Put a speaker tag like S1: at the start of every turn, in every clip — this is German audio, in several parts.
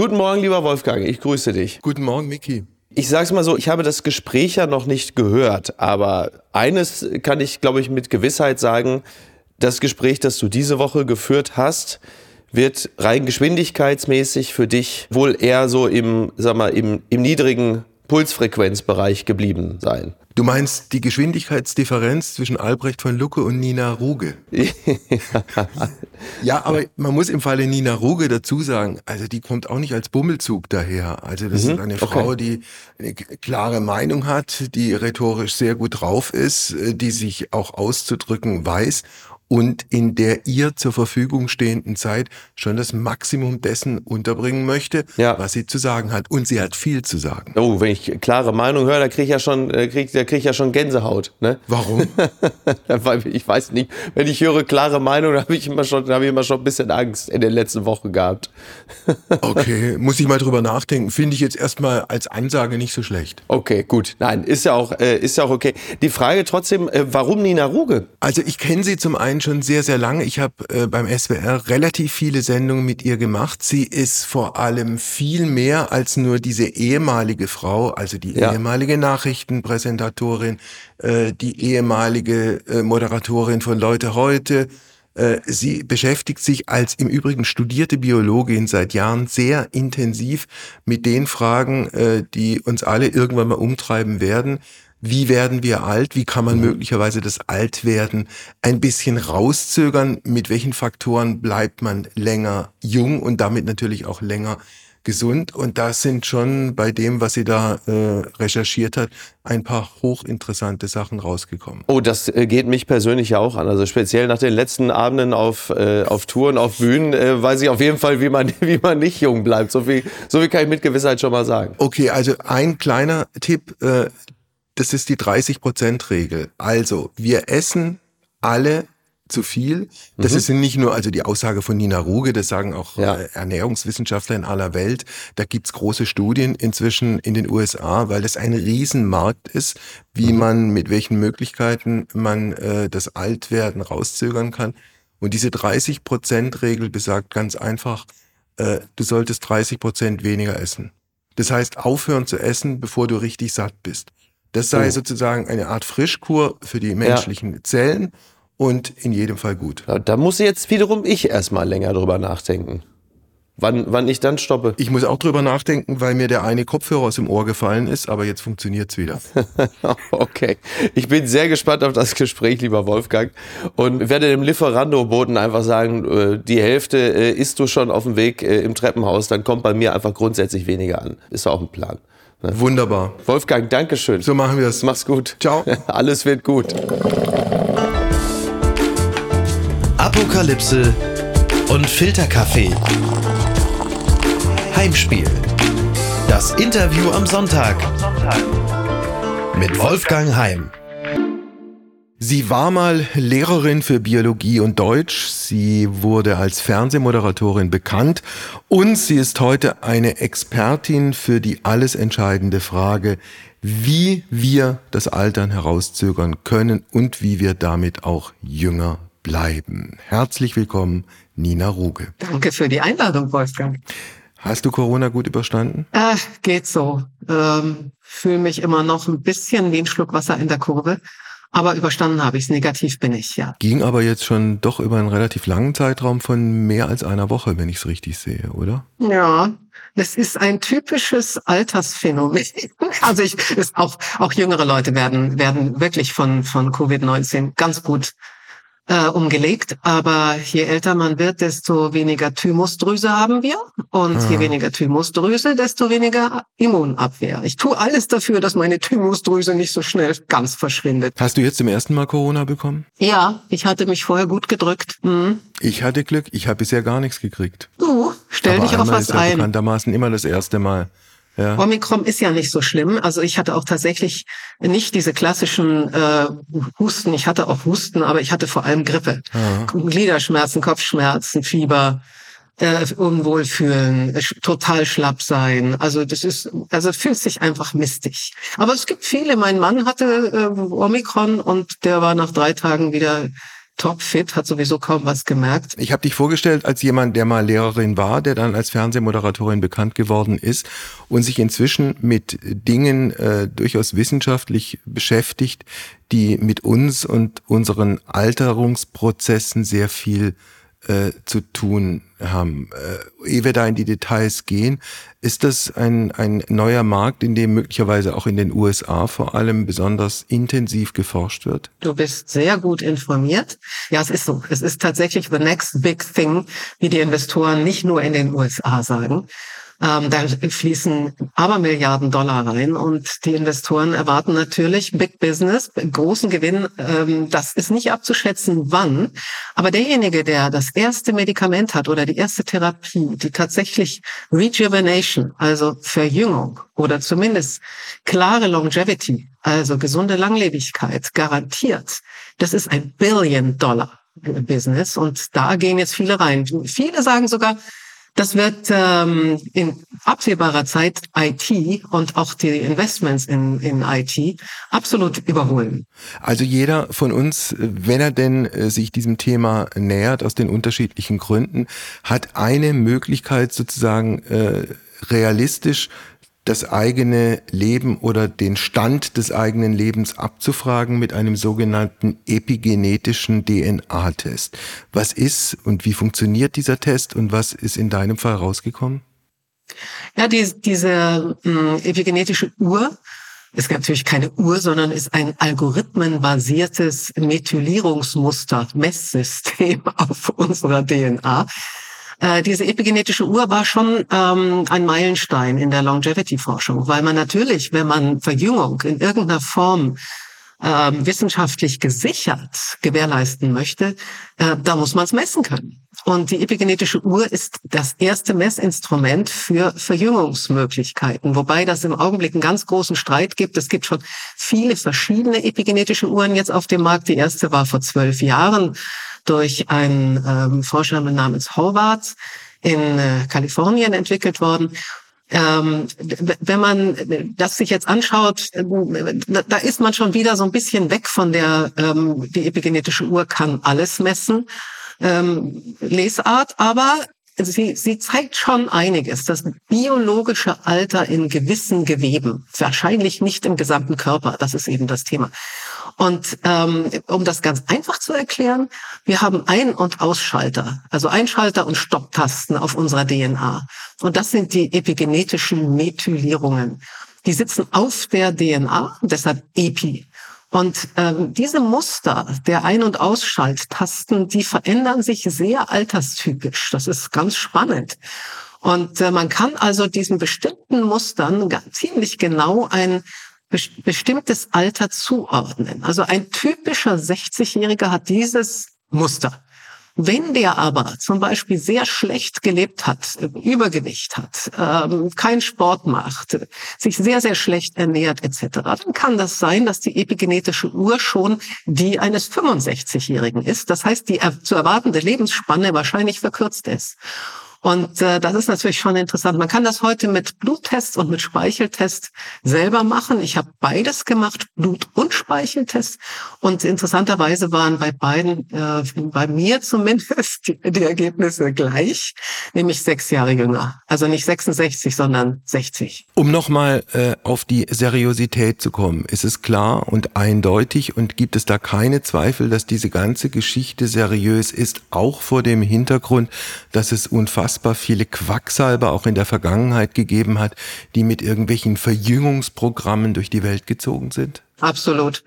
S1: Guten Morgen, lieber Wolfgang, ich grüße dich.
S2: Guten Morgen, Miki.
S1: Ich sag's mal so, ich habe das Gespräch ja noch nicht gehört, aber eines kann ich, glaube ich, mit Gewissheit sagen, das Gespräch, das du diese Woche geführt hast, wird rein geschwindigkeitsmäßig für dich wohl eher so im, sag mal, im, im niedrigen Pulsfrequenzbereich geblieben sein.
S2: Du meinst die Geschwindigkeitsdifferenz zwischen Albrecht von Lucke und Nina Ruge? ja, aber man muss im Falle Nina Ruge dazu sagen, also die kommt auch nicht als Bummelzug daher. Also das mhm, ist eine Frau, okay. die eine klare Meinung hat, die rhetorisch sehr gut drauf ist, äh, die sich auch auszudrücken weiß und in der ihr zur Verfügung stehenden Zeit schon das Maximum dessen unterbringen möchte, ja. was sie zu sagen hat. Und sie hat viel zu sagen.
S1: Oh, wenn ich klare Meinung höre, da kriege ich ja schon, äh, krieg, da krieg ich ja schon Gänsehaut. Ne?
S2: Warum?
S1: Weil ich weiß nicht. Wenn ich höre klare Meinung, habe ich immer schon, habe ich immer schon ein bisschen Angst in den letzten Wochen gehabt.
S2: okay, muss ich mal drüber nachdenken. Finde ich jetzt erstmal als Ansage nicht so schlecht.
S1: Okay, gut. Nein, ist ja auch, äh, ist ja auch okay. Die Frage trotzdem, äh, warum Nina Ruge?
S2: Also ich kenne sie zum einen schon sehr, sehr lange. Ich habe äh, beim SWR relativ viele Sendungen mit ihr gemacht. Sie ist vor allem viel mehr als nur diese ehemalige Frau, also die ja. ehemalige Nachrichtenpräsentatorin, äh, die ehemalige äh, Moderatorin von Leute heute. Äh, sie beschäftigt sich als im Übrigen studierte Biologin seit Jahren sehr intensiv mit den Fragen, äh, die uns alle irgendwann mal umtreiben werden wie werden wir alt, wie kann man mhm. möglicherweise das Altwerden ein bisschen rauszögern, mit welchen Faktoren bleibt man länger jung und damit natürlich auch länger gesund. Und das sind schon bei dem, was sie da äh, recherchiert hat, ein paar hochinteressante Sachen rausgekommen.
S1: Oh, das äh, geht mich persönlich ja auch an. Also speziell nach den letzten Abenden auf, äh, auf Touren, auf Bühnen, äh, weiß ich auf jeden Fall, wie man, wie man nicht jung bleibt. So viel, so viel kann ich mit Gewissheit schon mal sagen.
S2: Okay, also ein kleiner Tipp. Äh, das ist die 30-Prozent-Regel. Also, wir essen alle zu viel. Das mhm. ist nicht nur also die Aussage von Nina Ruge, das sagen auch ja. Äh, Ernährungswissenschaftler in aller Welt. Da gibt's große Studien inzwischen in den USA, weil das ein Riesenmarkt ist, wie mhm. man, mit welchen Möglichkeiten man äh, das Altwerden rauszögern kann. Und diese 30-Prozent-Regel besagt ganz einfach, äh, du solltest 30 Prozent weniger essen. Das heißt, aufhören zu essen, bevor du richtig satt bist. Das sei oh. sozusagen eine Art Frischkur für die menschlichen ja. Zellen und in jedem Fall gut.
S1: Da muss jetzt wiederum ich erstmal länger drüber nachdenken. Wann, wann ich dann stoppe.
S2: Ich muss auch drüber nachdenken, weil mir der eine Kopfhörer aus dem Ohr gefallen ist, aber jetzt funktioniert's wieder.
S1: okay. Ich bin sehr gespannt auf das Gespräch, lieber Wolfgang. Und werde dem Lieferando-Boten einfach sagen, äh, die Hälfte äh, isst du schon auf dem Weg äh, im Treppenhaus, dann kommt bei mir einfach grundsätzlich weniger an. Ist auch ein Plan.
S2: Ne? Wunderbar.
S1: Wolfgang, Dankeschön.
S2: So machen wir es.
S1: Mach's gut.
S2: Ciao.
S1: Alles wird gut.
S3: Apokalypse und Filterkaffee. Heimspiel. Das Interview am Sonntag. Mit Wolfgang Heim.
S2: Sie war mal Lehrerin für Biologie und Deutsch. Sie wurde als Fernsehmoderatorin bekannt und sie ist heute eine Expertin für die alles entscheidende Frage, wie wir das Altern herauszögern können und wie wir damit auch jünger bleiben. Herzlich willkommen, Nina Ruge.
S4: Danke für die Einladung, Wolfgang.
S2: Hast du Corona gut überstanden?
S4: Äh, geht so. Ähm, Fühle mich immer noch ein bisschen wie ein Schluck Wasser in der Kurve. Aber überstanden habe ich es. Negativ bin ich, ja.
S2: Ging aber jetzt schon doch über einen relativ langen Zeitraum von mehr als einer Woche, wenn ich es richtig sehe, oder?
S4: Ja, das ist ein typisches Altersphänomen. Also ich, auch, auch jüngere Leute werden, werden wirklich von, von Covid-19 ganz gut äh, umgelegt. Aber je älter man wird, desto weniger Thymusdrüse haben wir. Und ah. je weniger Thymusdrüse, desto weniger Immunabwehr. Ich tue alles dafür, dass meine Thymusdrüse nicht so schnell ganz verschwindet.
S2: Hast du jetzt zum ersten Mal Corona bekommen?
S4: Ja, ich hatte mich vorher gut gedrückt. Mhm.
S2: Ich hatte Glück, ich habe bisher gar nichts gekriegt.
S4: Du, stell Aber dich auf was
S2: ist ja
S4: ein.
S2: Bekanntermaßen immer das erste Mal.
S4: Ja. Omikron ist ja nicht so schlimm. Also ich hatte auch tatsächlich nicht diese klassischen äh, Husten. Ich hatte auch Husten, aber ich hatte vor allem Grippe. Ja. Gliederschmerzen, Kopfschmerzen, Fieber, äh, Unwohlfühlen, total schlapp sein. Also das ist, also fühlt sich einfach mistig. Aber es gibt viele. Mein Mann hatte äh, Omikron und der war nach drei Tagen wieder topfit, hat sowieso kaum was gemerkt.
S2: Ich habe dich vorgestellt als jemand, der mal Lehrerin war, der dann als Fernsehmoderatorin bekannt geworden ist und sich inzwischen mit Dingen äh, durchaus wissenschaftlich beschäftigt, die mit uns und unseren Alterungsprozessen sehr viel äh, zu tun haben. Äh, ehe wir da in die Details gehen, ist das ein, ein neuer Markt, in dem möglicherweise auch in den USA vor allem besonders intensiv geforscht wird?
S4: Du bist sehr gut informiert. Ja, es ist so. Es ist tatsächlich the next big thing, wie die Investoren nicht nur in den USA sagen. Ähm, da fließen aber Milliarden Dollar rein und die Investoren erwarten natürlich Big Business, großen Gewinn. Ähm, das ist nicht abzuschätzen, wann. Aber derjenige, der das erste Medikament hat oder die erste Therapie, die tatsächlich Rejuvenation, also Verjüngung oder zumindest klare Longevity, also gesunde Langlebigkeit garantiert, das ist ein Billion Dollar. Business und da gehen jetzt viele rein. Viele sagen sogar, das wird ähm, in absehbarer Zeit IT und auch die Investments in, in IT absolut überholen.
S2: Also jeder von uns, wenn er denn äh, sich diesem Thema nähert, aus den unterschiedlichen Gründen, hat eine Möglichkeit sozusagen äh, realistisch das eigene Leben oder den Stand des eigenen Lebens abzufragen mit einem sogenannten epigenetischen DNA-Test. Was ist und wie funktioniert dieser Test und was ist in deinem Fall rausgekommen?
S4: Ja, die, diese mh, hm, epigenetische Uhr ist natürlich keine Uhr, sondern ist ein algorithmenbasiertes Methylierungsmuster, Messsystem auf unserer DNA. Äh, diese epigenetische Uhr war schon ähm, ein Meilenstein in der Longevity-Forschung, weil man natürlich, wenn man Verjüngung in irgendeiner Form ähm, wissenschaftlich gesichert gewährleisten möchte, äh, da muss man es messen können. Und die epigenetische Uhr ist das erste Messinstrument für Verjüngungsmöglichkeiten, wobei das im Augenblick einen ganz großen Streit gibt. Es gibt schon viele verschiedene epigenetische Uhren jetzt auf dem Markt. Die erste war vor zwölf Jahren durch einen ähm, Forscher namens Howard in äh, Kalifornien entwickelt worden. Ähm, wenn man das sich jetzt anschaut, äh, da ist man schon wieder so ein bisschen weg von der, ähm, die epigenetische Uhr kann alles messen, ähm, Lesart, aber sie, sie zeigt schon einiges. Das biologische Alter in gewissen Geweben, wahrscheinlich nicht im gesamten Körper, das ist eben das Thema. Und ähm, um das ganz einfach zu erklären, wir haben Ein- und Ausschalter, also Einschalter und Stopptasten auf unserer DNA. Und das sind die epigenetischen Methylierungen. Die sitzen auf der DNA, deshalb Epi. Und ähm, diese Muster der Ein- und Ausschalttasten, die verändern sich sehr alterstypisch. Das ist ganz spannend. Und äh, man kann also diesen bestimmten Mustern ziemlich genau ein bestimmtes Alter zuordnen. Also ein typischer 60-Jähriger hat dieses Muster. Wenn der aber zum Beispiel sehr schlecht gelebt hat, Übergewicht hat, ähm, keinen Sport macht, sich sehr, sehr schlecht ernährt etc., dann kann das sein, dass die epigenetische Uhr schon die eines 65-Jährigen ist. Das heißt, die zu erwartende Lebensspanne wahrscheinlich verkürzt ist. Und äh, das ist natürlich schon interessant. Man kann das heute mit Bluttests und mit Speicheltest selber machen. Ich habe beides gemacht, Blut- und Speicheltest. Und interessanterweise waren bei beiden, äh, bei mir zumindest, die, die Ergebnisse gleich, nämlich sechs Jahre jünger. Also nicht 66, sondern 60.
S2: Um nochmal äh, auf die Seriosität zu kommen, ist es klar und eindeutig und gibt es da keine Zweifel, dass diese ganze Geschichte seriös ist, auch vor dem Hintergrund, dass es unfassbar unfassbar viele Quacksalber auch in der Vergangenheit gegeben hat, die mit irgendwelchen Verjüngungsprogrammen durch die Welt gezogen sind?
S4: Absolut.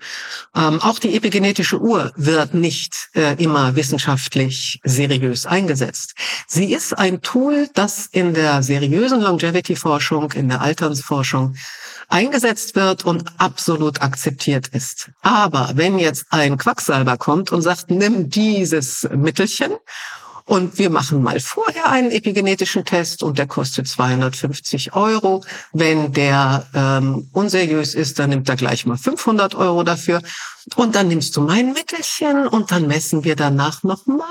S4: Ähm, auch die epigenetische Uhr wird nicht äh, immer wissenschaftlich seriös eingesetzt. Sie ist ein Tool, das in der seriösen Longevity-Forschung, in der Alternsforschung eingesetzt wird und absolut akzeptiert ist. Aber wenn jetzt ein Quacksalber kommt und sagt, nimm dieses Mittelchen und wir machen mal vorher einen epigenetischen Test und der kostet 250 Euro. Wenn der ähm, unseriös ist, dann nimmt er gleich mal 500 Euro dafür. Und dann nimmst du mein Mittelchen und dann messen wir danach nochmal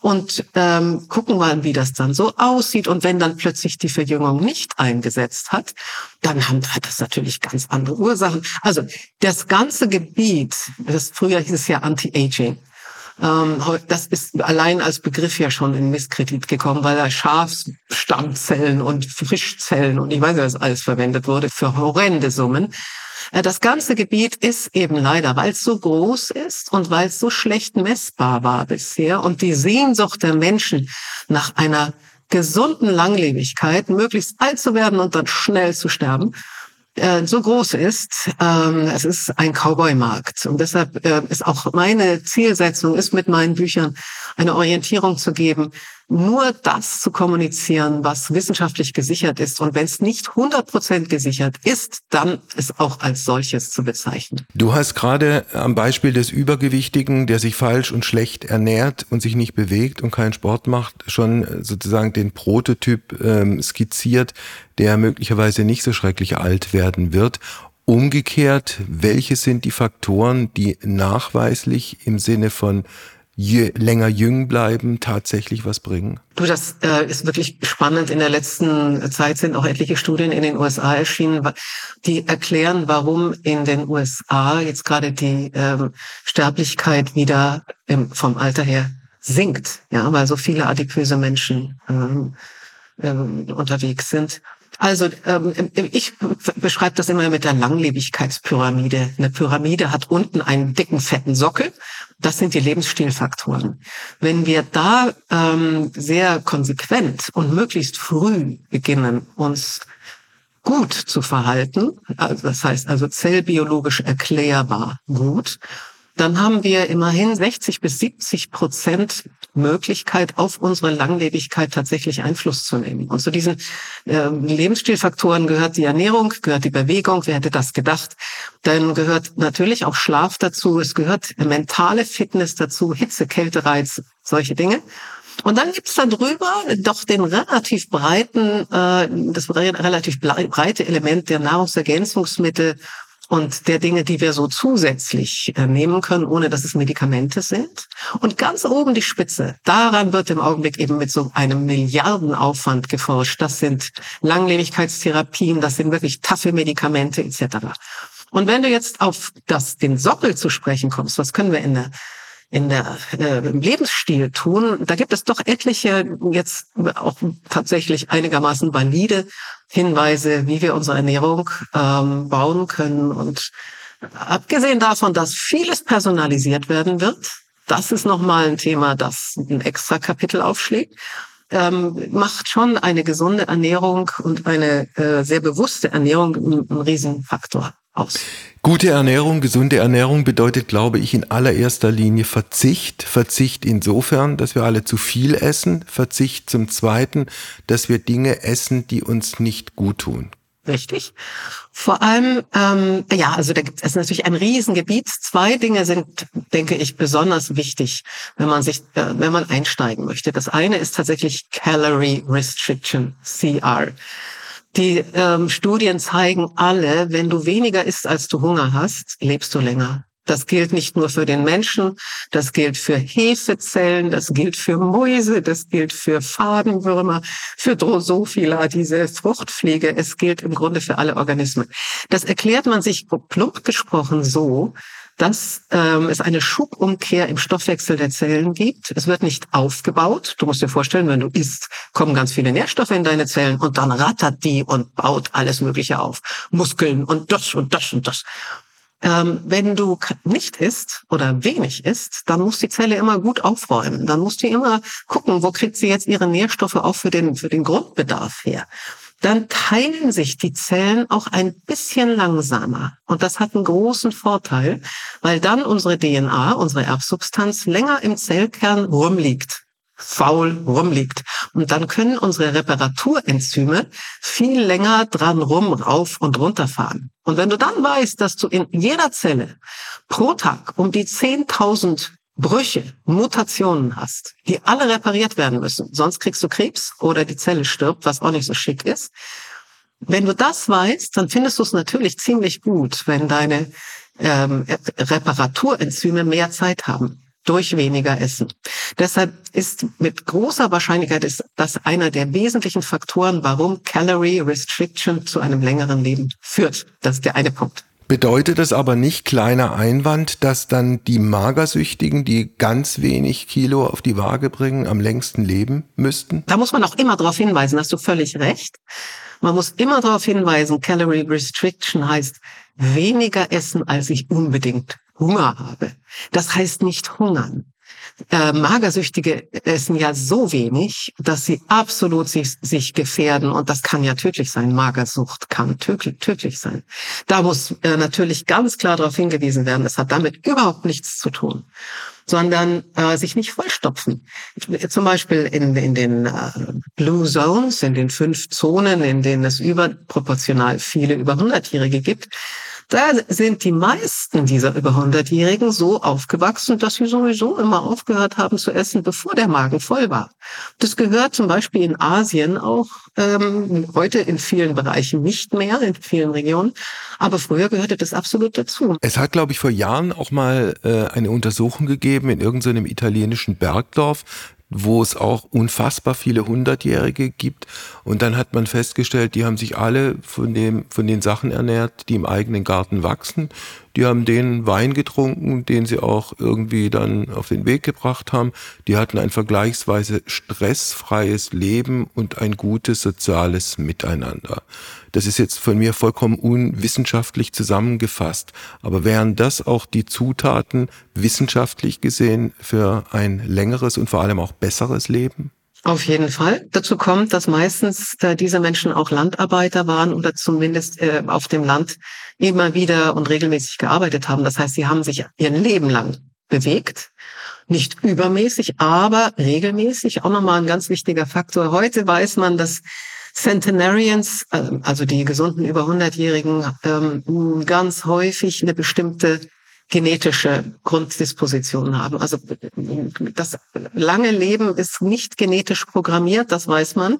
S4: und ähm, gucken mal, wie das dann so aussieht. Und wenn dann plötzlich die Verjüngung nicht eingesetzt hat, dann hat das natürlich ganz andere Ursachen. Also das ganze Gebiet, das früher hieß es ja Anti-Aging, das ist allein als Begriff ja schon in Misskredit gekommen, weil da Schafsstammzellen und Frischzellen und ich weiß nicht, was alles verwendet wurde für horrende Summen. Äh, das ganze Gebiet ist eben leider, weil es so groß ist und weil es so schlecht messbar war bisher und die Sehnsucht der Menschen nach einer gesunden Langlebigkeit, möglichst alt zu werden und dann schnell zu sterben, äh, so groß ist. Ähm, es ist ein Cowboy-Markt. Und deshalb äh, ist auch meine Zielsetzung, ist mit meinen Büchern eine Orientierung zu geben, nur das zu kommunizieren, was wissenschaftlich gesichert ist. Und wenn es nicht 100 Prozent gesichert ist, dann es auch als solches zu bezeichnen.
S2: Du hast gerade am Beispiel des Übergewichtigen, der sich falsch und schlecht ernährt und sich nicht bewegt und keinen Sport macht, schon sozusagen den Prototyp ähm, skizziert, der möglicherweise nicht so schrecklich alt werden wird. Umgekehrt, welche sind die Faktoren, die nachweislich im Sinne von je länger jung bleiben, tatsächlich was bringen?
S4: Du, das äh, ist wirklich spannend. In der letzten Zeit sind auch etliche Studien in den USA erschienen, die erklären, warum in den USA jetzt gerade die ähm, Sterblichkeit wieder ähm, vom Alter her sinkt, ja, weil so viele adipöse Menschen ähm, ähm, unterwegs sind. Also ähm, ich beschreibe das immer mit der Langlebigkeitspyramide. Eine Pyramide hat unten einen dicken, fetten Sockel. Das sind die Lebensstilfaktoren. Wenn wir da ähm, sehr konsequent und möglichst früh beginnen, uns gut zu verhalten, also das heißt also zellbiologisch erklärbar gut, dann haben wir immerhin 60 bis 70 Prozent Möglichkeit, auf unsere Langlebigkeit tatsächlich Einfluss zu nehmen. Und zu diesen äh, Lebensstilfaktoren gehört die Ernährung, gehört die Bewegung, wer hätte das gedacht? Dann gehört natürlich auch Schlaf dazu, es gehört mentale Fitness dazu, Hitze, Kältereiz, solche Dinge. Und dann gibt's da drüber doch den relativ breiten, äh, das relativ breite Element der Nahrungsergänzungsmittel und der Dinge, die wir so zusätzlich äh, nehmen können, ohne dass es Medikamente sind. Und ganz oben die Spitze. Daran wird im Augenblick eben mit so einem Milliardenaufwand geforscht. Das sind Langlebigkeitstherapien, das sind wirklich taffe Medikamente etc. Und wenn du jetzt auf das, den Sockel zu sprechen kommst, was können wir in der in der äh, im Lebensstil tun, da gibt es doch etliche jetzt auch tatsächlich einigermaßen valide Hinweise, wie wir unsere Ernährung ähm, bauen können. Und abgesehen davon, dass vieles personalisiert werden wird, das ist nochmal ein Thema, das ein extra Kapitel aufschlägt, ähm, macht schon eine gesunde Ernährung und eine äh, sehr bewusste Ernährung einen, einen Riesenfaktor aus.
S2: Gute Ernährung, gesunde Ernährung bedeutet, glaube ich, in allererster Linie Verzicht. Verzicht insofern, dass wir alle zu viel essen. Verzicht zum Zweiten, dass wir Dinge essen, die uns nicht gut tun.
S4: Richtig. Vor allem, ähm, ja, also da gibt es natürlich ein Riesengebiet. Zwei Dinge sind, denke ich, besonders wichtig, wenn man sich, äh, wenn man einsteigen möchte. Das eine ist tatsächlich Calorie Restriction, CR. Die ähm, Studien zeigen alle, wenn du weniger isst, als du Hunger hast, lebst du länger. Das gilt nicht nur für den Menschen, das gilt für Hefezellen, das gilt für Mäuse, das gilt für Fadenwürmer, für Drosophila, diese Fruchtfliege. Es gilt im Grunde für alle Organismen. Das erklärt man sich plump gesprochen so, dass ähm, es eine Schubumkehr im Stoffwechsel der Zellen gibt. Es wird nicht aufgebaut. Du musst dir vorstellen, wenn du isst, kommen ganz viele Nährstoffe in deine Zellen und dann rattert die und baut alles Mögliche auf. Muskeln und das und das und das. Ähm, wenn du nicht isst oder wenig isst, dann muss die Zelle immer gut aufräumen. Dann muss die immer gucken, wo kriegt sie jetzt ihre Nährstoffe auch für den, für den Grundbedarf her dann teilen sich die Zellen auch ein bisschen langsamer. Und das hat einen großen Vorteil, weil dann unsere DNA, unsere Erbsubstanz länger im Zellkern rumliegt faul rumliegt. Und dann können unsere Reparaturenzyme viel länger dran rum, rauf und runter fahren. Und wenn du dann weißt, dass du in jeder Zelle pro Tag um die 10.000 Brüche, Mutationen hast, die alle repariert werden müssen, sonst kriegst du Krebs oder die Zelle stirbt, was auch nicht so schick ist. Wenn du das weißt, dann findest du es natürlich ziemlich gut, wenn deine ähm, Reparaturenzyme mehr Zeit haben durch weniger Essen. Deshalb ist mit großer Wahrscheinlichkeit ist das einer der wesentlichen Faktoren, warum Calorie Restriction zu einem längeren Leben führt. Das ist der eine Punkt.
S2: Bedeutet das aber nicht, kleiner Einwand, dass dann die Magersüchtigen, die ganz wenig Kilo auf die Waage bringen, am längsten leben müssten?
S4: Da muss man auch immer darauf hinweisen, hast du völlig recht. Man muss immer darauf hinweisen, Calorie Restriction heißt weniger essen, als ich unbedingt Hunger habe. Das heißt nicht hungern. Äh, Magersüchtige essen ja so wenig, dass sie absolut sich, sich gefährden und das kann ja tödlich sein. Magersucht kann tödlich, tödlich sein. Da muss äh, natürlich ganz klar darauf hingewiesen werden, es hat damit überhaupt nichts zu tun sondern äh, sich nicht vollstopfen. Zum Beispiel in, in den äh, Blue Zones, in den fünf Zonen, in denen es überproportional viele über 100-Jährige gibt, da sind die meisten dieser über 100-Jährigen so aufgewachsen, dass sie sowieso immer aufgehört haben zu essen, bevor der Magen voll war. Das gehört zum Beispiel in Asien auch ähm, heute in vielen Bereichen nicht mehr, in vielen Regionen. Aber früher gehörte das absolut dazu.
S2: Es hat, glaube ich, vor Jahren auch mal äh, eine Untersuchung gegeben in irgendeinem italienischen Bergdorf wo es auch unfassbar viele Hundertjährige gibt. Und dann hat man festgestellt, die haben sich alle von dem, von den Sachen ernährt, die im eigenen Garten wachsen. Die haben den Wein getrunken, den sie auch irgendwie dann auf den Weg gebracht haben. Die hatten ein vergleichsweise stressfreies Leben und ein gutes soziales Miteinander. Das ist jetzt von mir vollkommen unwissenschaftlich zusammengefasst. Aber wären das auch die Zutaten wissenschaftlich gesehen für ein längeres und vor allem auch besseres Leben?
S4: Auf jeden Fall. Dazu kommt, dass meistens äh, diese Menschen auch Landarbeiter waren oder zumindest äh, auf dem Land immer wieder und regelmäßig gearbeitet haben. Das heißt, sie haben sich ihr Leben lang bewegt. Nicht übermäßig, aber regelmäßig. Auch nochmal ein ganz wichtiger Faktor. Heute weiß man, dass Centenarians, ähm, also die gesunden über 100-Jährigen, ähm, ganz häufig eine bestimmte genetische Grunddisposition haben. Also das lange Leben ist nicht genetisch programmiert, das weiß man.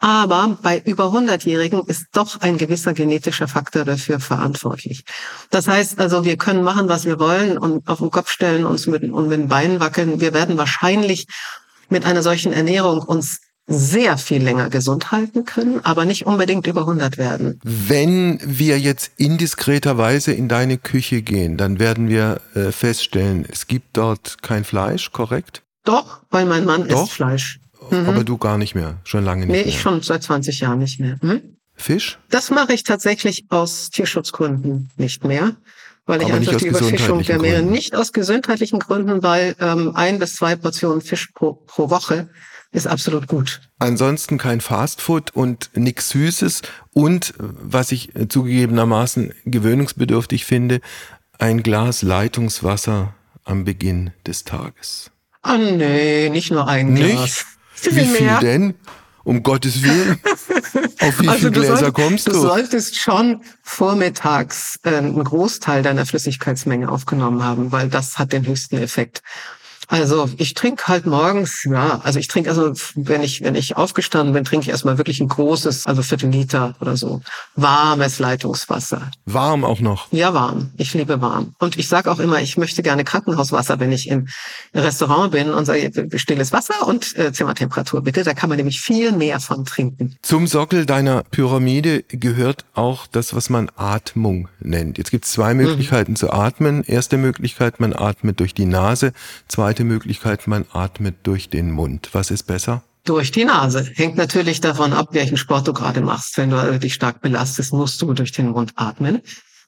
S4: Aber bei über 100-Jährigen ist doch ein gewisser genetischer Faktor dafür verantwortlich. Das heißt also, wir können machen, was wir wollen und auf den Kopf stellen, uns mit, und mit den Beinen wackeln. Wir werden wahrscheinlich mit einer solchen Ernährung uns sehr viel länger gesund halten können, aber nicht unbedingt über 100 werden.
S2: Wenn wir jetzt indiskreterweise in deine Küche gehen, dann werden wir äh, feststellen, es gibt dort kein Fleisch, korrekt?
S4: Doch, weil mein Mann Doch? isst Fleisch.
S2: Mhm. Aber du gar nicht mehr, schon lange nicht nee, mehr.
S4: Nee, ich schon seit 20 Jahren nicht mehr.
S2: Mhm. Fisch?
S4: Das mache ich tatsächlich aus Tierschutzgründen nicht mehr weil ich einfach die Überfischung der Meere nicht aus gesundheitlichen Gründen, weil ähm, ein bis zwei Portionen Fisch pro, pro Woche ist absolut gut.
S2: Ansonsten kein Fastfood und nichts Süßes und was ich zugegebenermaßen gewöhnungsbedürftig finde, ein Glas Leitungswasser am Beginn des Tages.
S4: Ah nee, nicht nur ein
S2: Glas. Nicht? Viel wie viel mehr. denn? Um Gottes Willen. Auf wie also viele Gläser soll, kommst du?
S4: Du solltest schon vormittags äh, einen Großteil deiner Flüssigkeitsmenge aufgenommen haben, weil das hat den höchsten Effekt. Also ich trinke halt morgens, ja, also ich trinke also, wenn ich, wenn ich aufgestanden bin, trinke ich erstmal wirklich ein großes, also Viertel Liter oder so, warmes Leitungswasser.
S2: Warm auch noch?
S4: Ja, warm. Ich liebe warm. Und ich sage auch immer, ich möchte gerne Krankenhauswasser, wenn ich im Restaurant bin und sage, stilles Wasser und äh, Zimmertemperatur bitte. Da kann man nämlich viel mehr von trinken.
S2: Zum Sockel deiner Pyramide gehört auch das, was man Atmung nennt. Jetzt gibt es zwei mhm. Möglichkeiten mhm. zu atmen. Erste Möglichkeit, man atmet durch die Nase. Zweite zweite Möglichkeit, man atmet durch den Mund. Was ist besser?
S4: Durch die Nase. Hängt natürlich davon ab, welchen Sport du gerade machst. Wenn du dich stark belastest, musst du durch den Mund atmen.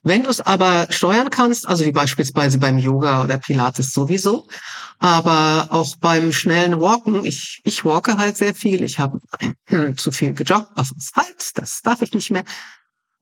S4: Wenn du es aber steuern kannst, also wie beispielsweise beim Yoga oder Pilates sowieso, aber auch beim schnellen Walken, ich, ich walke halt sehr viel, ich habe zu viel gejoggt auf dem Asphalt, das darf ich nicht mehr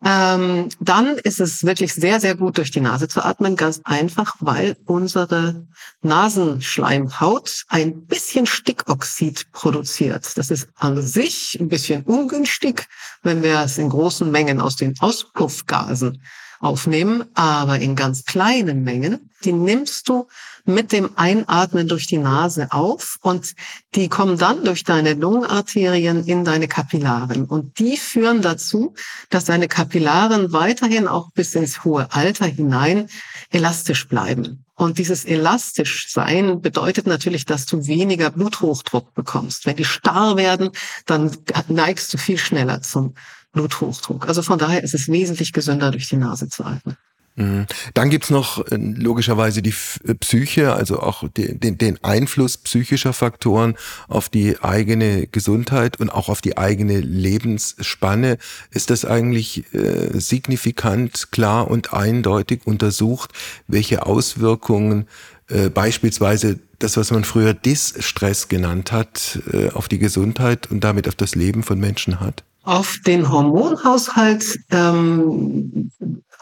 S4: ähm, dann ist es wirklich sehr, sehr gut, durch die Nase zu atmen. Ganz einfach, weil unsere Nasenschleimhaut ein bisschen Stickoxid produziert. Das ist an sich ein bisschen ungünstig, wenn wir es in großen Mengen aus den Auspuffgasen aufnehmen, aber in ganz kleinen Mengen. Die nimmst du mit dem Einatmen durch die Nase auf und die kommen dann durch deine Lungenarterien in deine Kapillaren. Und die führen dazu, dass deine Kapillaren weiterhin auch bis ins hohe Alter hinein elastisch bleiben. Und dieses elastisch sein bedeutet natürlich, dass du weniger Bluthochdruck bekommst. Wenn die starr werden, dann neigst du viel schneller zum Bluthochdruck. Also von daher ist es wesentlich gesünder, durch die Nase zu atmen.
S2: Mhm. Dann gibt's noch äh, logischerweise die äh, Psyche, also auch den, den Einfluss psychischer Faktoren auf die eigene Gesundheit und auch auf die eigene Lebensspanne. Ist das eigentlich äh, signifikant, klar und eindeutig untersucht, welche Auswirkungen äh, beispielsweise das, was man früher Distress genannt hat, äh, auf die Gesundheit und damit auf das Leben von Menschen hat?
S4: Auf den Hormonhaushalt ähm,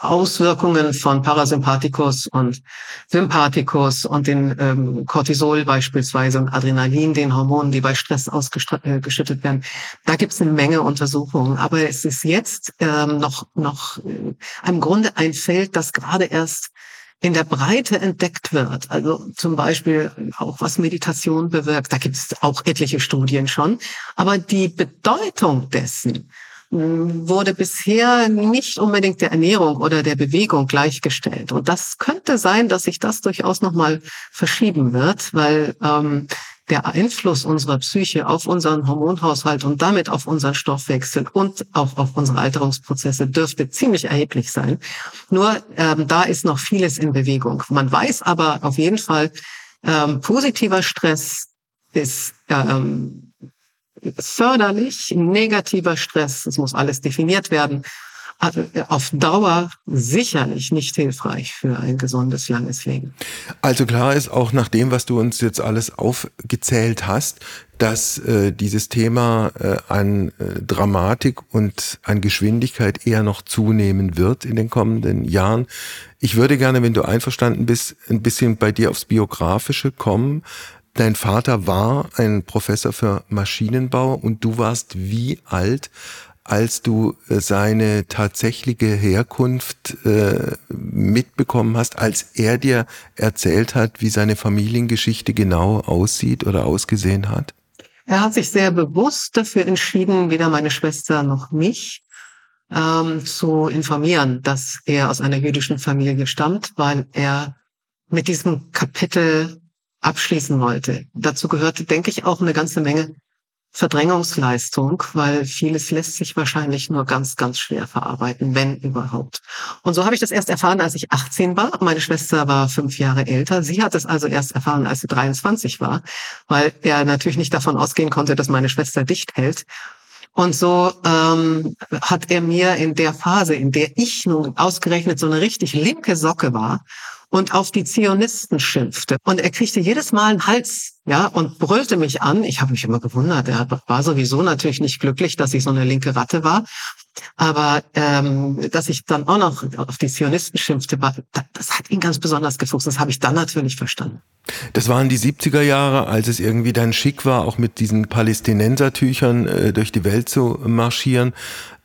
S4: Auswirkungen von Parasympathikus und Sympathikus und den ähm, Cortisol beispielsweise und Adrenalin, den Hormonen, die bei Stress ausgeschüttet äh, werden. Da gibt es eine Menge Untersuchungen. Aber es ist jetzt ähm, noch, noch äh, im Grunde ein Feld, das gerade erst in der Breite entdeckt wird, also zum Beispiel auch was Meditation bewirkt, da gibt es auch etliche Studien schon, aber die Bedeutung dessen hm, wurde bisher nicht unbedingt der Ernährung oder der Bewegung gleichgestellt. Und das könnte sein, dass sich das durchaus nochmal verschieben wird, weil ähm, der Einfluss unserer Psyche auf unseren Hormonhaushalt und damit auf unseren Stoffwechsel und auch auf unsere Alterungsprozesse dürfte ziemlich erheblich sein. Nur ähm, da ist noch vieles in Bewegung. Man weiß aber auf jeden Fall, ähm, positiver Stress ist ähm, förderlich, negativer Stress, es muss alles definiert werden, auf Dauer sicherlich nicht hilfreich für ein gesundes, langes Leben.
S2: Also klar ist auch nach dem, was du uns jetzt alles aufgezählt hast, dass äh, dieses Thema äh, an äh, Dramatik und an Geschwindigkeit eher noch zunehmen wird in den kommenden Jahren. Ich würde gerne, wenn du einverstanden bist, ein bisschen bei dir aufs Biografische kommen. Dein Vater war ein Professor für Maschinenbau und du warst wie alt, als du äh, seine tatsächliche Herkunft äh, mitbekommen hast, als er dir erzählt hat, wie seine Familiengeschichte genau aussieht oder ausgesehen hat?
S4: Er hat sich sehr bewusst dafür entschieden, weder meine Schwester noch mich ähm, zu informieren, dass er aus einer jüdischen Familie stammt, weil er mit diesem Kapitel abschließen wollte. Dazu gehörte, denke ich, auch eine ganze Menge Verdrängungsleistung, weil vieles lässt sich wahrscheinlich nur ganz, ganz schwer verarbeiten, wenn überhaupt. Und so habe ich das erst erfahren, als ich 18 war. Meine Schwester war fünf Jahre älter. Sie hat es also erst erfahren, als sie 23 war, weil er natürlich nicht davon ausgehen konnte, dass meine Schwester dicht hält. Und so ähm, hat er mir in der Phase, in der ich nun ausgerechnet so eine richtig linke Socke war und auf die Zionisten schimpfte. Und er kriegte jedes Mal einen Hals, ja, und brüllte mich an. Ich habe mich immer gewundert. Er war sowieso natürlich nicht glücklich, dass ich so eine linke Ratte war. Aber ähm, dass ich dann auch noch auf die Zionisten schimpfte, das hat ihn ganz besonders gefuchst. Das habe ich dann natürlich verstanden.
S2: Das waren die 70er Jahre, als es irgendwie dann schick war, auch mit diesen Palästinensertüchern äh, durch die Welt zu marschieren.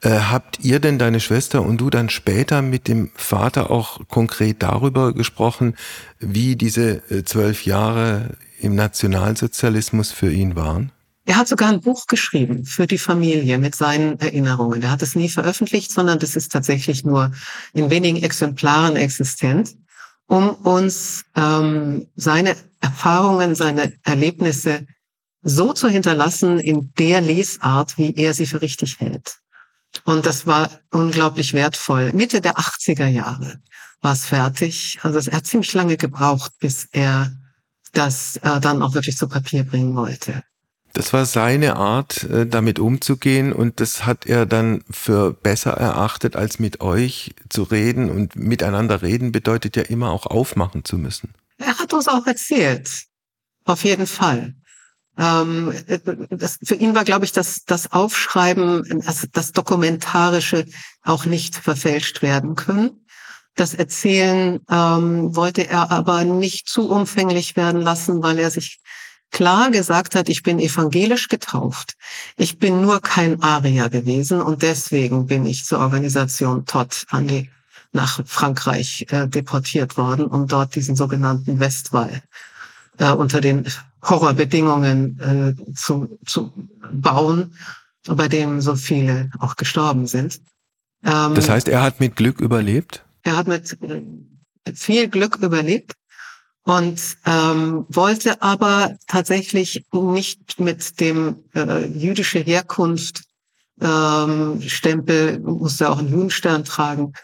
S2: Äh, habt ihr denn, deine Schwester und du, dann später mit dem Vater auch konkret darüber gesprochen, wie diese äh, zwölf Jahre im Nationalsozialismus für ihn waren?
S4: Er hat sogar ein Buch geschrieben für die Familie mit seinen Erinnerungen. Er hat es nie veröffentlicht, sondern das ist tatsächlich nur in wenigen Exemplaren existent, um uns ähm, seine Erfahrungen, seine Erlebnisse so zu hinterlassen in der Lesart, wie er sie für richtig hält. Und das war unglaublich wertvoll. Mitte der 80er Jahre war es fertig. Also er hat ziemlich lange gebraucht, bis er das äh, dann auch wirklich zu Papier bringen wollte.
S2: Das war seine Art, äh, damit umzugehen und das hat er dann für besser erachtet, als mit euch zu reden. Und miteinander reden bedeutet ja immer auch aufmachen zu müssen.
S4: Er hat uns auch erzählt. Auf jeden Fall. Ähm, das, für ihn war, glaube ich, das, das Aufschreiben, das, das Dokumentarische auch nicht verfälscht werden können. Das Erzählen ähm, wollte er aber nicht zu umfänglich werden lassen, weil er sich klar gesagt hat, ich bin evangelisch getauft. Ich bin nur kein Arier gewesen und deswegen bin ich zur Organisation Todd an die, nach Frankreich äh, deportiert worden, um dort diesen sogenannten Westwall äh, unter den Horrorbedingungen äh, zu, zu bauen, bei dem so viele auch gestorben sind.
S2: Ähm, das heißt, er hat mit Glück überlebt?
S4: Er hat mit äh, viel Glück überlebt und ähm, wollte aber tatsächlich nicht mit dem äh, jüdische Herkunft ähm, Stempel, musste auch einen Judenstern tragen,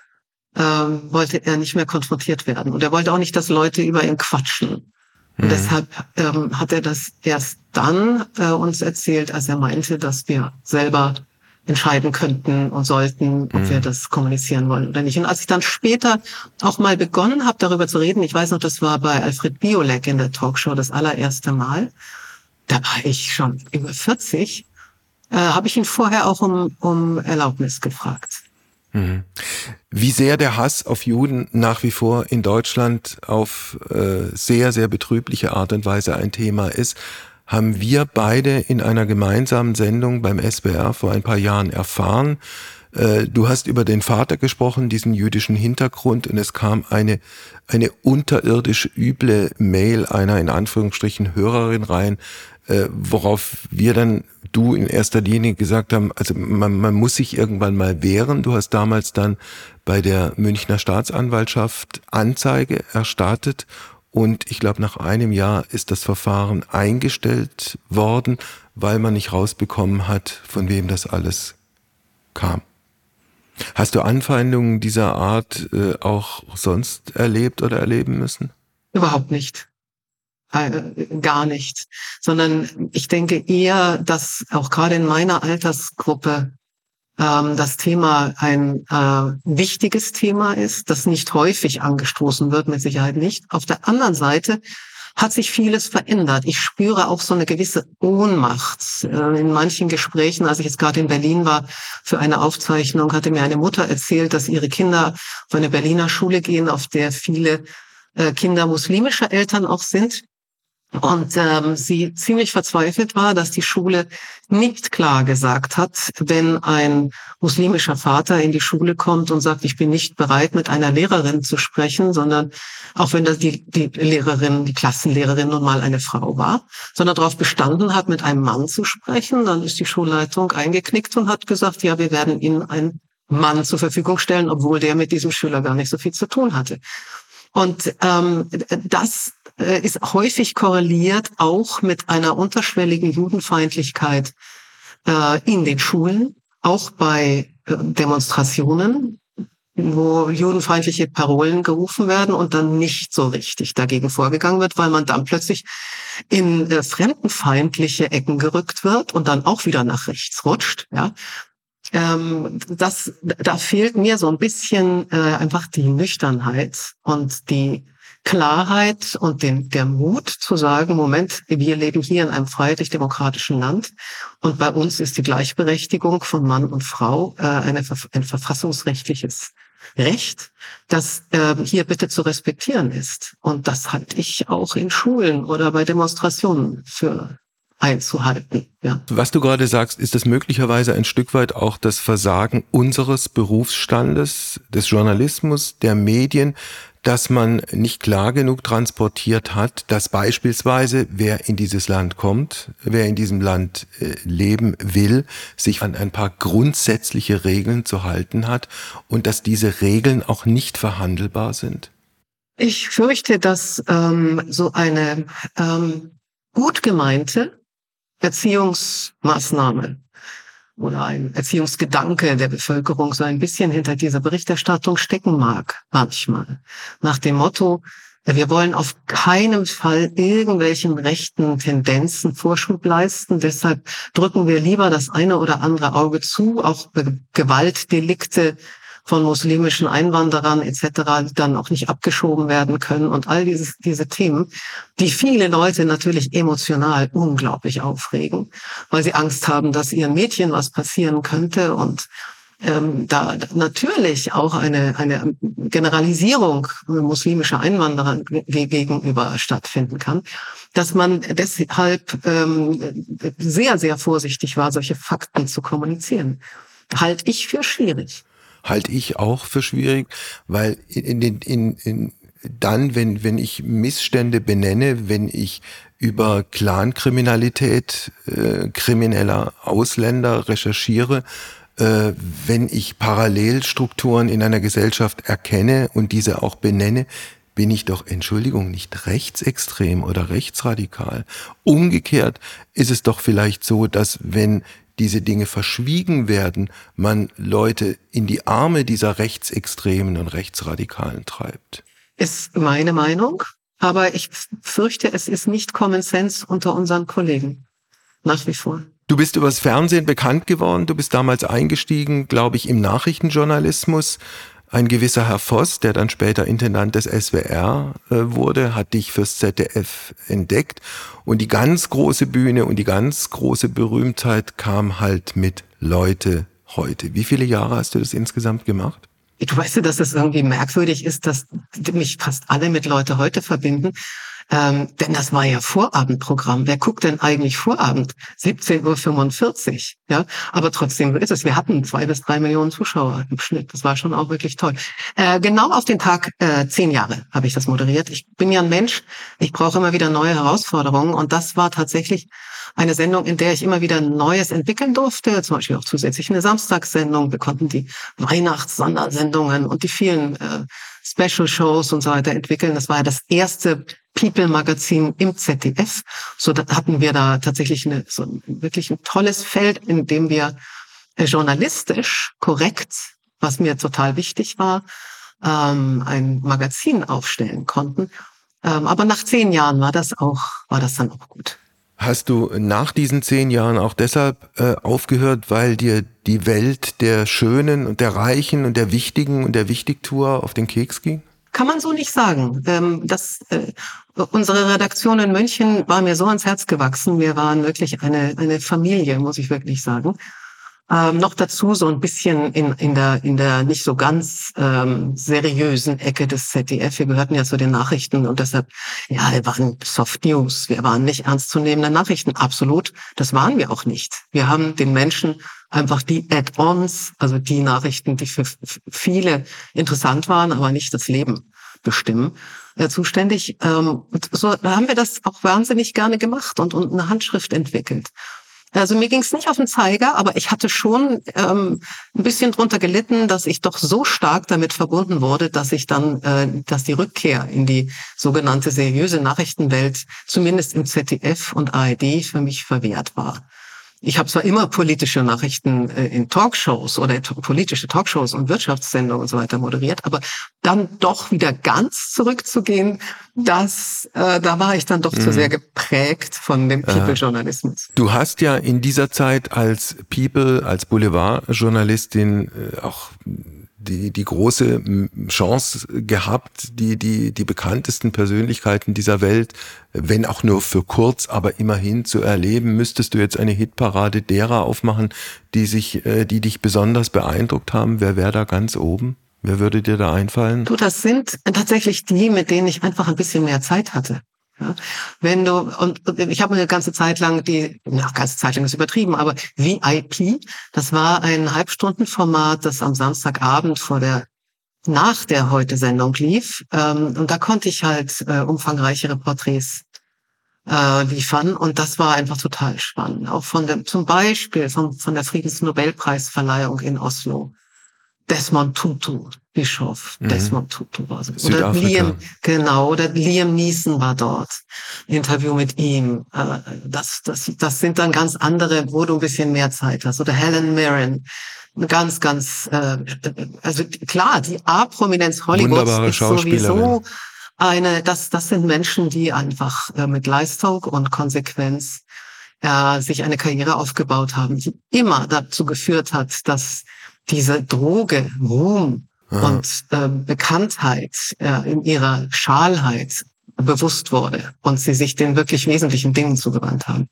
S4: ähm, wollte er nicht mehr konfrontiert werden. Und er wollte auch nicht, dass Leute über ihn quatschen. Und mhm. deshalb ähm, hat er das erst dann äh, uns erzählt, als er meinte, dass wir selber entscheiden könnten und sollten, ob mhm. wir das kommunizieren wollen oder nicht. Und als ich dann später auch mal begonnen habe, darüber zu reden, ich weiß noch, das war bei Alfred Biolek in der Talkshow das allererste Mal, da war ich schon über 40, äh, habe ich ihn vorher auch um, um Erlaubnis gefragt.
S2: Mhm. Wie sehr der Hass auf Juden nach wie vor in Deutschland auf äh, sehr, sehr betrübliche Art und Weise ein Thema ist, haben wir beide in einer gemeinsamen Sendung beim SBR vor ein paar Jahren erfahren. Äh, du hast über den Vater gesprochen, diesen jüdischen Hintergrund, und es kam eine, eine unterirdisch üble Mail einer in Anführungsstrichen Hörerin rein, äh, worauf wir dann, du in erster Linie gesagt haben, also man, man muss sich irgendwann mal wehren. Du hast damals dann bei der Münchner Staatsanwaltschaft Anzeige erstattet und ich glaube, nach einem Jahr ist das Verfahren eingestellt worden, weil man nicht rausbekommen hat, von wem das alles kam. Hast du Anfeindungen dieser Art äh, auch sonst erlebt oder erleben müssen?
S4: Überhaupt nicht. Äh, gar nicht. Sondern ich denke eher, dass auch gerade in meiner Altersgruppe ähm, das Thema ein äh, wichtiges Thema ist, das nicht häufig angestoßen wird, mit Sicherheit nicht. Auf der anderen Seite hat sich vieles verändert. Ich spüre auch so eine gewisse Ohnmacht. Äh, in manchen Gesprächen, als ich jetzt gerade in Berlin war für eine Aufzeichnung, hatte mir eine Mutter erzählt, dass ihre Kinder auf eine Berliner Schule gehen, auf der viele äh, Kinder muslimischer Eltern auch sind und ähm, sie ziemlich verzweifelt war, dass die Schule nicht klar gesagt hat, wenn ein muslimischer Vater in die Schule kommt und sagt, ich bin nicht bereit, mit einer Lehrerin zu sprechen, sondern auch wenn das die, die Lehrerin, die Klassenlehrerin nun mal eine Frau war, sondern darauf bestanden hat, mit einem Mann zu sprechen, dann ist die Schulleitung eingeknickt und hat gesagt, ja, wir werden Ihnen einen Mann zur Verfügung stellen, obwohl der mit diesem Schüler gar nicht so viel zu tun hatte. Und ähm, das äh, ist häufig korreliert auch mit einer unterschwelligen Judenfeindlichkeit äh, in den Schulen, auch bei äh, Demonstrationen, wo judenfeindliche Parolen gerufen werden und dann nicht so richtig dagegen vorgegangen wird, weil man dann plötzlich in äh, fremdenfeindliche Ecken gerückt wird und dann auch wieder nach rechts rutscht. Ja, ähm, das, da fehlt mir so ein bisschen äh, einfach die Nüchternheit und die Klarheit und den, der Mut zu sagen, Moment, wir leben hier in einem freiheitlich-demokratischen Land und bei uns ist die Gleichberechtigung von Mann und Frau äh, eine, ein verfassungsrechtliches Recht, das äh, hier bitte zu respektieren ist. Und das halte ich auch in Schulen oder bei Demonstrationen für einzuhalten. Ja.
S2: Was du gerade sagst, ist das möglicherweise ein Stück weit auch das Versagen unseres Berufsstandes, des Journalismus, der Medien, dass man nicht klar genug transportiert hat, dass beispielsweise wer in dieses Land kommt, wer in diesem Land äh, leben will, sich an ein paar grundsätzliche Regeln zu halten hat und dass diese Regeln auch nicht verhandelbar sind?
S4: Ich fürchte, dass ähm, so eine ähm, gut gemeinte Erziehungsmaßnahme oder ein Erziehungsgedanke der Bevölkerung so ein bisschen hinter dieser Berichterstattung stecken mag, manchmal. Nach dem Motto, wir wollen auf keinen Fall irgendwelchen rechten Tendenzen Vorschub leisten. Deshalb drücken wir lieber das eine oder andere Auge zu, auch Gewaltdelikte von muslimischen Einwanderern etc. dann auch nicht abgeschoben werden können und all dieses, diese Themen, die viele Leute natürlich emotional unglaublich aufregen, weil sie Angst haben, dass ihren Mädchen was passieren könnte und ähm, da natürlich auch eine, eine Generalisierung muslimischer Einwanderer gegenüber stattfinden kann, dass man deshalb ähm, sehr, sehr vorsichtig war, solche Fakten zu kommunizieren. Halte ich für schwierig
S2: halte ich auch für schwierig, weil in, in, in, in dann, wenn, wenn ich Missstände benenne, wenn ich über Clankriminalität äh, krimineller Ausländer recherchiere, äh, wenn ich Parallelstrukturen in einer Gesellschaft erkenne und diese auch benenne, bin ich doch, Entschuldigung, nicht rechtsextrem oder rechtsradikal. Umgekehrt ist es doch vielleicht so, dass wenn diese Dinge verschwiegen werden, man Leute in die Arme dieser Rechtsextremen und Rechtsradikalen treibt.
S4: Ist meine Meinung, aber ich fürchte, es ist nicht Common Sense unter unseren Kollegen. Nach wie vor.
S2: Du bist übers Fernsehen bekannt geworden, du bist damals eingestiegen, glaube ich, im Nachrichtenjournalismus. Ein gewisser Herr Voss, der dann später Intendant des SWR äh, wurde, hat dich fürs ZDF entdeckt. Und die ganz große Bühne und die ganz große Berühmtheit kam halt mit Leute heute. Wie viele Jahre hast du das insgesamt gemacht?
S4: Du weißt ja, dass es irgendwie merkwürdig ist, dass mich fast alle mit Leute heute verbinden. Ähm, denn das war ja Vorabendprogramm. Wer guckt denn eigentlich Vorabend? 17.45 Uhr. Ja, aber trotzdem ist es. Wir hatten zwei bis drei Millionen Zuschauer im Schnitt. Das war schon auch wirklich toll. Äh, genau auf den Tag äh, zehn Jahre habe ich das moderiert. Ich bin ja ein Mensch. Ich brauche immer wieder neue Herausforderungen. Und das war tatsächlich eine Sendung, in der ich immer wieder Neues entwickeln durfte. Zum Beispiel auch zusätzlich eine Samstagssendung. Wir konnten die Weihnachts-Sondersendungen und die vielen äh, Special-Shows und so weiter entwickeln. Das war ja das erste People-Magazin im ZDF. So da hatten wir da tatsächlich eine, so wirklich ein tolles Feld, in dem wir äh, journalistisch korrekt, was mir total wichtig war, ähm, ein Magazin aufstellen konnten. Ähm, aber nach zehn Jahren war das auch, war das dann auch gut.
S2: Hast du nach diesen zehn Jahren auch deshalb äh, aufgehört, weil dir die Welt der Schönen und der Reichen und der Wichtigen und der Wichtigtour auf den Keks ging?
S4: Kann man so nicht sagen. Ähm, das, äh, unsere Redaktion in München war mir so ans Herz gewachsen. Wir waren wirklich eine, eine Familie, muss ich wirklich sagen. Ähm, noch dazu so ein bisschen in, in, der, in der nicht so ganz ähm, seriösen Ecke des ZDF. Wir gehörten ja zu den Nachrichten und deshalb, ja, wir waren Soft News. Wir waren nicht ernstzunehmende Nachrichten. Absolut. Das waren wir auch nicht. Wir haben den Menschen einfach die Add-ons, also die Nachrichten, die für viele interessant waren, aber nicht das Leben bestimmen, äh, zuständig. Ähm, so haben wir das auch wahnsinnig gerne gemacht und, und eine Handschrift entwickelt. Also mir ging es nicht auf den Zeiger, aber ich hatte schon ähm, ein bisschen drunter gelitten, dass ich doch so stark damit verbunden wurde, dass ich dann, äh, dass die Rückkehr in die sogenannte seriöse Nachrichtenwelt zumindest im ZDF und ARD für mich verwehrt war. Ich habe zwar immer politische Nachrichten äh, in Talkshows oder politische Talkshows und Wirtschaftssendungen und so weiter moderiert, aber dann doch wieder ganz zurückzugehen, das, äh, da war ich dann doch mhm. zu sehr geprägt von dem People-Journalismus.
S2: Du hast ja in dieser Zeit als People, als Boulevard-Journalistin äh, auch die, die große Chance gehabt, die, die, die bekanntesten Persönlichkeiten dieser Welt, wenn auch nur für kurz, aber immerhin zu erleben. Müsstest du jetzt eine Hitparade derer aufmachen, die sich, äh, die dich besonders beeindruckt haben? Wer wäre da ganz oben? Wer würde dir da einfallen?
S4: Du, das sind tatsächlich die, mit denen ich einfach ein bisschen mehr Zeit hatte. Ja, wenn du, und ich habe eine ganze Zeit lang die, na, ganze Zeit lang ist übertrieben, aber VIP, das war ein Halbstundenformat, das am Samstagabend vor der, nach der Heute-Sendung lief. Ähm, und da konnte ich halt äh, umfangreichere Porträts äh, liefern. Und das war einfach total spannend. Auch von dem, zum Beispiel von, von der Friedensnobelpreisverleihung in Oslo. Desmond Tutu, Bischof, mhm. Desmond Tutu war so. Oder Liam, genau, oder Liam Neeson war dort. Interview mit ihm. Äh, das, das, das sind dann ganz andere, wo du ein bisschen mehr Zeit hast. Oder Helen Mirren. Ganz, ganz, äh, also klar, die A-Prominenz Hollywoods ist sowieso eine, das, das sind Menschen, die einfach äh, mit Leistung und Konsequenz äh, sich eine Karriere aufgebaut haben, die immer dazu geführt hat, dass diese Droge, Ruhm Aha. und äh, Bekanntheit äh, in ihrer Schalheit bewusst wurde und sie sich den wirklich wesentlichen Dingen zugewandt haben.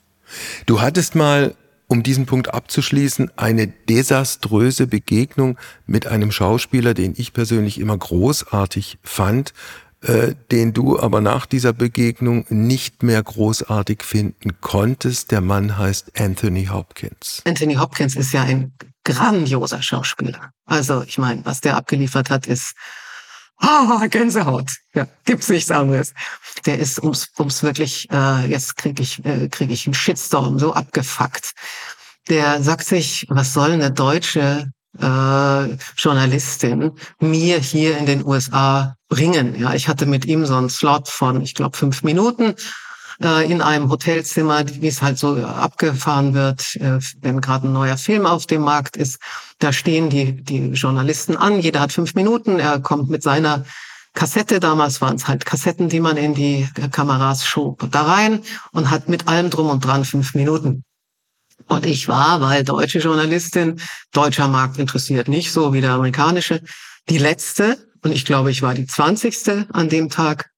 S2: Du hattest mal, um diesen Punkt abzuschließen, eine desaströse Begegnung mit einem Schauspieler, den ich persönlich immer großartig fand, äh, den du aber nach dieser Begegnung nicht mehr großartig finden konntest. Der Mann heißt Anthony Hopkins.
S4: Anthony Hopkins ist ja ein grandioser Schauspieler. Also ich meine, was der abgeliefert hat, ist ah, Gänsehaut. Ja, gibt's nichts anderes. Der ist ums, ums wirklich, äh, jetzt kriege ich, äh, krieg ich einen Shitstorm so abgefuckt. Der sagt sich, was soll eine deutsche äh, Journalistin mir hier in den USA bringen? Ja, ich hatte mit ihm so einen Slot von, ich glaube, fünf Minuten äh, in einem Hotelzimmer, wie es halt so abgefahren wird, äh, wenn gerade ein neuer Film auf dem Markt ist. Da stehen die, die Journalisten an, jeder hat fünf Minuten, er kommt mit seiner Kassette, damals waren es halt Kassetten, die man in die Kameras schob, da rein und hat mit allem drum und dran fünf Minuten. Und ich war, weil deutsche Journalistin, deutscher Markt interessiert nicht so wie der amerikanische, die letzte, und ich glaube, ich war die zwanzigste an dem Tag.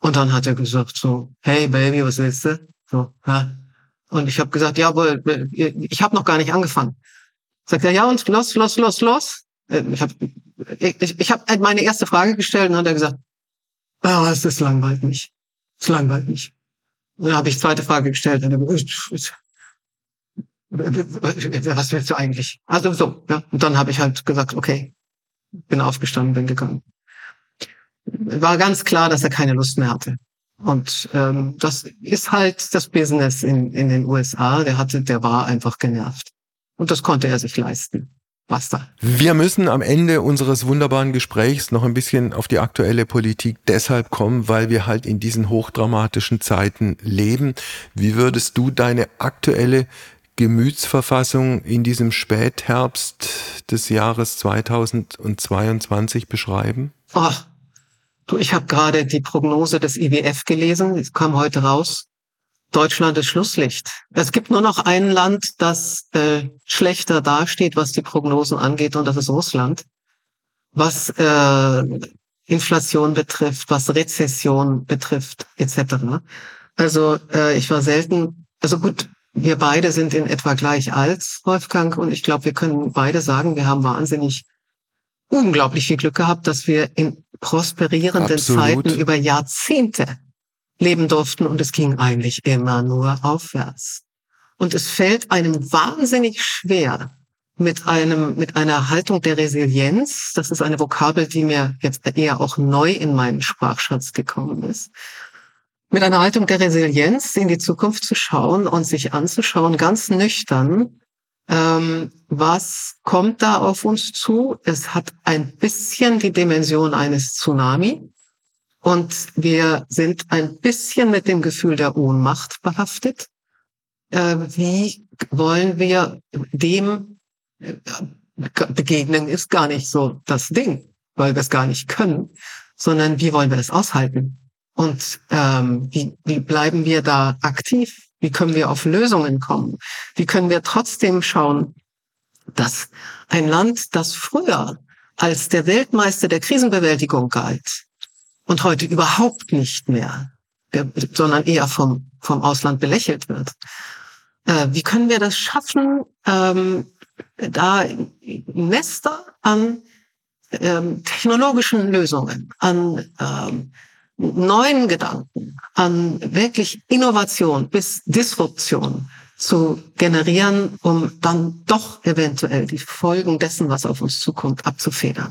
S4: Und dann hat er gesagt so, hey Baby, was willst du? So, ja. Und ich habe gesagt, ja, aber ich habe noch gar nicht angefangen. Sagt er, ja, und los, los, los, los. Äh, ich habe ich, ich hab meine erste Frage gestellt und hat er gesagt, ah, oh, es ist langweilt mich. Es langweilt mich. Und dann habe ich zweite Frage gestellt und er was willst du eigentlich? Also so, ja. Und dann habe ich halt gesagt, okay, bin aufgestanden, bin gegangen. War ganz klar, dass er keine Lust mehr hatte. Und ähm, das ist halt das Business in, in den USA. Der hatte, der war einfach genervt. Und das konnte er sich leisten. Basta.
S2: Wir müssen am Ende unseres wunderbaren Gesprächs noch ein bisschen auf die aktuelle Politik deshalb kommen, weil wir halt in diesen hochdramatischen Zeiten leben. Wie würdest du deine aktuelle Gemütsverfassung in diesem Spätherbst des Jahres 2022 beschreiben?
S4: Ach, du, ich habe gerade die Prognose des IWF gelesen, es kam heute raus. Deutschland ist Schlusslicht. Es gibt nur noch ein Land, das äh, schlechter dasteht, was die Prognosen angeht, und das ist Russland. Was äh, Inflation betrifft, was Rezession betrifft, etc. Also äh, ich war selten, also gut, wir beide sind in etwa gleich alt, Wolfgang, und ich glaube, wir können beide sagen, wir haben wahnsinnig unglaublich viel Glück gehabt, dass wir in prosperierenden Absolut. Zeiten über Jahrzehnte leben durften und es ging eigentlich immer nur aufwärts. Und es fällt einem wahnsinnig schwer, mit einem, mit einer Haltung der Resilienz, das ist eine Vokabel, die mir jetzt eher auch neu in meinen Sprachschatz gekommen ist, mit einer Haltung der Resilienz in die Zukunft zu schauen und sich anzuschauen, ganz nüchtern, ähm, was kommt da auf uns zu. Es hat ein bisschen die Dimension eines Tsunami und wir sind ein bisschen mit dem Gefühl der Ohnmacht behaftet. Äh, wie wollen wir dem äh, begegnen, ist gar nicht so das Ding, weil wir es gar nicht können, sondern wie wollen wir es aushalten? Und ähm, wie, wie bleiben wir da aktiv? Wie können wir auf Lösungen kommen? Wie können wir trotzdem schauen, dass ein Land, das früher als der Weltmeister der Krisenbewältigung galt und heute überhaupt nicht mehr, sondern eher vom, vom Ausland belächelt wird. Äh, wie können wir das schaffen, ähm, da Nester an ähm, technologischen Lösungen, an ähm, neuen Gedanken, an wirklich Innovation bis Disruption zu generieren, um dann doch eventuell die Folgen dessen, was auf uns zukommt, abzufedern.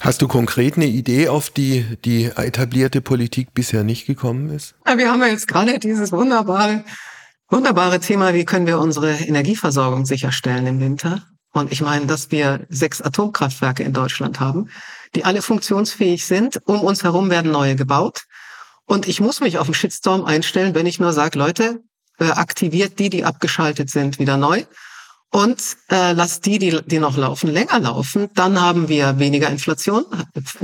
S2: Hast du konkret eine Idee, auf die die etablierte Politik bisher nicht gekommen ist?
S4: Wir haben ja jetzt gerade dieses wunderbare, wunderbare Thema, wie können wir unsere Energieversorgung sicherstellen im Winter? Und ich meine, dass wir sechs Atomkraftwerke in Deutschland haben, die alle funktionsfähig sind. Um uns herum werden neue gebaut. Und ich muss mich auf den Shitstorm einstellen, wenn ich nur sage, Leute, äh, aktiviert die, die abgeschaltet sind, wieder neu. Und äh, lasst die, die, die noch laufen, länger laufen. Dann haben wir weniger Inflation,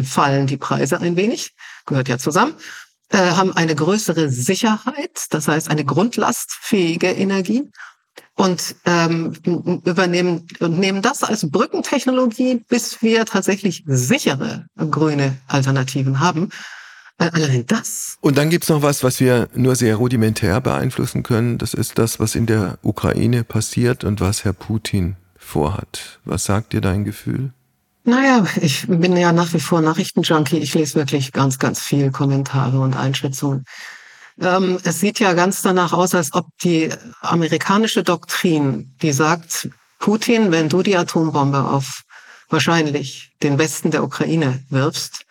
S4: fallen die Preise ein wenig, gehört ja zusammen, äh, haben eine größere Sicherheit, das heißt eine grundlastfähige Energie und ähm, übernehmen und nehmen das als Brückentechnologie, bis wir tatsächlich sichere grüne Alternativen haben. Äh, allein das.
S2: Und dann gibt's noch was, was wir nur sehr rudimentär beeinflussen können. Das ist das, was in der Ukraine passiert und was Herr Putin vorhat. Was sagt dir dein Gefühl?
S4: Naja, ich bin ja nach wie vor Nachrichtenjunkie. Ich lese wirklich ganz, ganz viel Kommentare und Einschätzungen. Ähm, es sieht ja ganz danach aus, als ob die amerikanische Doktrin, die sagt, Putin, wenn du die Atombombe auf wahrscheinlich den Westen der Ukraine wirfst,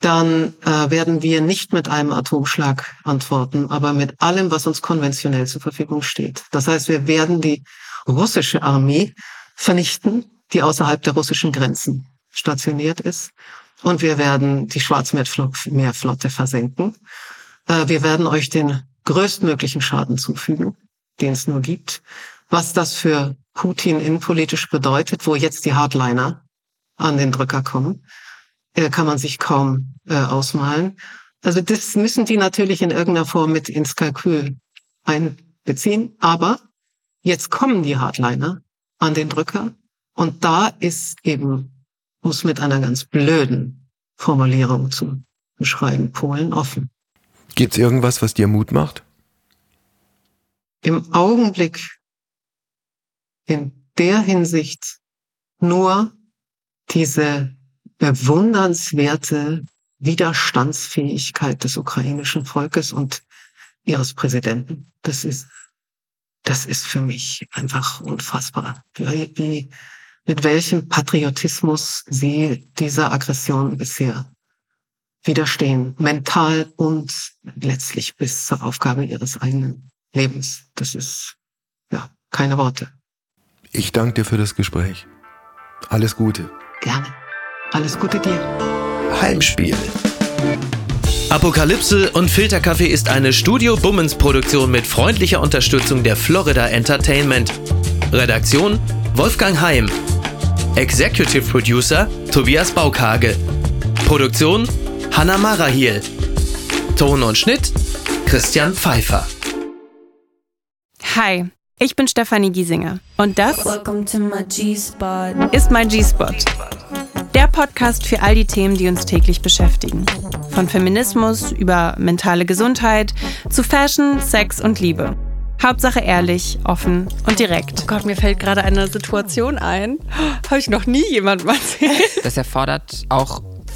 S4: dann äh, werden wir nicht mit einem Atomschlag antworten, aber mit allem, was uns konventionell zur Verfügung steht. Das heißt, wir werden die russische Armee vernichten, die außerhalb der russischen Grenzen stationiert ist. Und wir werden die Schwarzmeerflotte versenken. Äh, wir werden euch den größtmöglichen Schaden zufügen, den es nur gibt. Was das für Putin innenpolitisch bedeutet, wo jetzt die Hardliner an den Drücker kommen, äh, kann man sich kaum äh, ausmalen. Also das müssen die natürlich in irgendeiner Form mit ins Kalkül einbeziehen. Aber jetzt kommen die Hardliner an den Drücker und da ist eben, muss mit einer ganz blöden Formulierung zu beschreiben, Polen offen.
S2: Gibt es irgendwas, was dir Mut macht?
S4: Im Augenblick in der Hinsicht nur diese bewundernswerte Widerstandsfähigkeit des ukrainischen Volkes und ihres Präsidenten. Das ist, das ist für mich einfach unfassbar. Wie, mit welchem Patriotismus sie dieser Aggression bisher widerstehen, mental und letztlich bis zur Aufgabe ihres eigenen Lebens. Das ist, ja, keine Worte.
S2: Ich danke dir für das Gespräch. Alles Gute.
S4: Gerne. Alles Gute dir.
S3: Heimspiel. Apokalypse und Filterkaffee ist eine Studio Bummens Produktion mit freundlicher Unterstützung der Florida Entertainment. Redaktion Wolfgang Heim. Executive Producer Tobias Baukage. Produktion Hanna Marahiel. Ton und Schnitt Christian Pfeiffer.
S5: Hi, ich bin Stefanie Giesinger und das ist mein G-Spot. Der Podcast für all die Themen, die uns täglich beschäftigen. Von Feminismus über mentale Gesundheit zu Fashion, Sex und Liebe. Hauptsache ehrlich, offen und direkt.
S6: Oh Gott, mir fällt gerade eine Situation ein. Habe ich noch nie jemandem erzählt.
S7: Das erfordert auch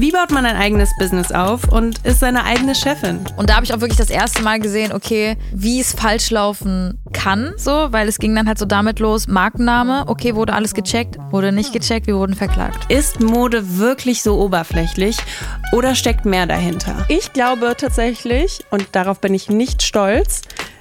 S5: Wie baut man ein eigenes Business auf und ist seine eigene Chefin?
S8: Und da habe ich auch wirklich das erste Mal gesehen, okay, wie es falsch laufen kann, so, weil es ging dann halt so damit los, Markenname, okay, wurde alles gecheckt, wurde nicht gecheckt, wir wurden verklagt.
S5: Ist Mode wirklich so oberflächlich oder steckt mehr dahinter?
S6: Ich glaube tatsächlich, und darauf bin ich nicht stolz,